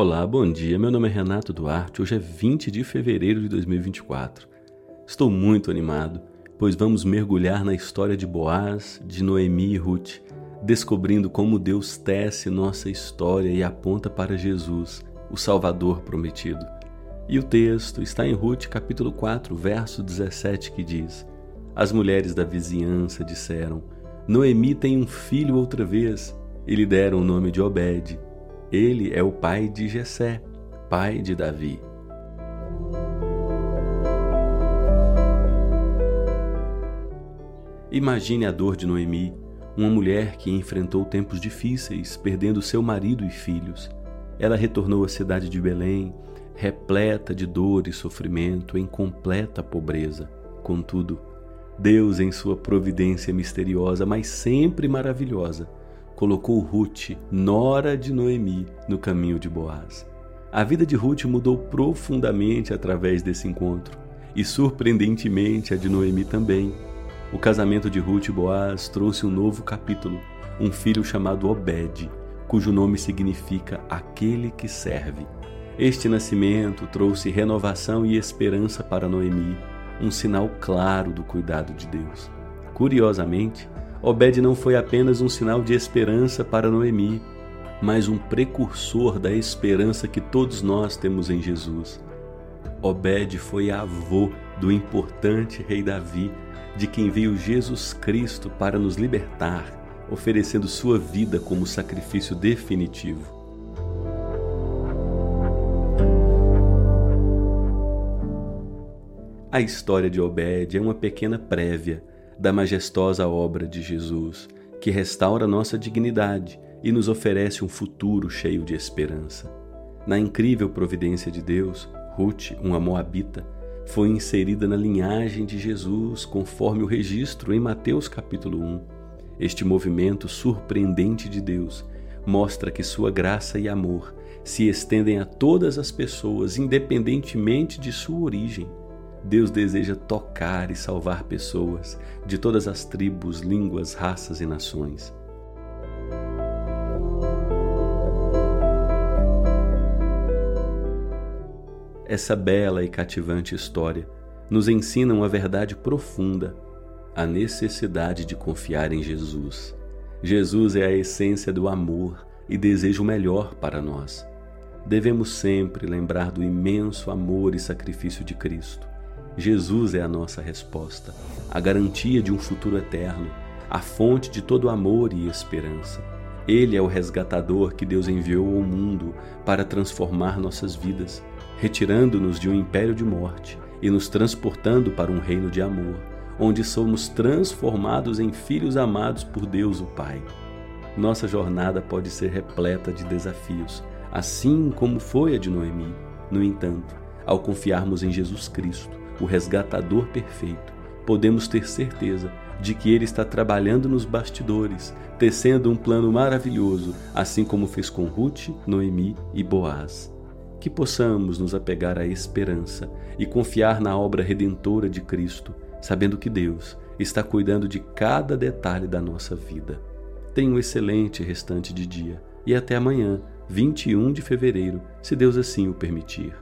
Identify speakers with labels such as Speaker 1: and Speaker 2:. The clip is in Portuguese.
Speaker 1: Olá, bom dia. Meu nome é Renato Duarte. Hoje é 20 de fevereiro de 2024. Estou muito animado, pois vamos mergulhar na história de Boaz, de Noemi e Ruth, descobrindo como Deus tece nossa história e aponta para Jesus, o Salvador prometido. E o texto está em Ruth, capítulo 4, verso 17, que diz: As mulheres da vizinhança disseram: Noemi tem um filho outra vez, e lhe deram o nome de Obed ele é o pai de Jessé, pai de Davi. Imagine a dor de Noemi, uma mulher que enfrentou tempos difíceis, perdendo seu marido e filhos. Ela retornou à cidade de Belém, repleta de dor e sofrimento, em completa pobreza. Contudo, Deus, em sua providência misteriosa, mas sempre maravilhosa, colocou Ruth, nora de Noemi, no caminho de Boaz. A vida de Ruth mudou profundamente através desse encontro, e surpreendentemente a de Noemi também. O casamento de Ruth e Boaz trouxe um novo capítulo, um filho chamado Obed, cujo nome significa aquele que serve. Este nascimento trouxe renovação e esperança para Noemi, um sinal claro do cuidado de Deus. Curiosamente, Obed não foi apenas um sinal de esperança para Noemi, mas um precursor da esperança que todos nós temos em Jesus. Obed foi avô do importante rei Davi, de quem veio Jesus Cristo para nos libertar, oferecendo sua vida como sacrifício definitivo. A história de Obed é uma pequena prévia da majestosa obra de Jesus, que restaura nossa dignidade e nos oferece um futuro cheio de esperança. Na incrível providência de Deus, Ruth, uma moabita, foi inserida na linhagem de Jesus, conforme o registro em Mateus capítulo 1. Este movimento surpreendente de Deus mostra que sua graça e amor se estendem a todas as pessoas, independentemente de sua origem. Deus deseja tocar e salvar pessoas de todas as tribos, línguas, raças e nações. Essa bela e cativante história nos ensina uma verdade profunda, a necessidade de confiar em Jesus. Jesus é a essência do amor e deseja o melhor para nós. Devemos sempre lembrar do imenso amor e sacrifício de Cristo Jesus é a nossa resposta, a garantia de um futuro eterno, a fonte de todo amor e esperança. Ele é o resgatador que Deus enviou ao mundo para transformar nossas vidas, retirando-nos de um império de morte e nos transportando para um reino de amor, onde somos transformados em filhos amados por Deus o Pai. Nossa jornada pode ser repleta de desafios, assim como foi a de Noemi. No entanto, ao confiarmos em Jesus Cristo, o resgatador perfeito, podemos ter certeza de que Ele está trabalhando nos bastidores, tecendo um plano maravilhoso, assim como fez com Ruth, Noemi e Boaz. Que possamos nos apegar à esperança e confiar na obra redentora de Cristo, sabendo que Deus está cuidando de cada detalhe da nossa vida. Tenha um excelente restante de dia e até amanhã, 21 de fevereiro, se Deus assim o permitir.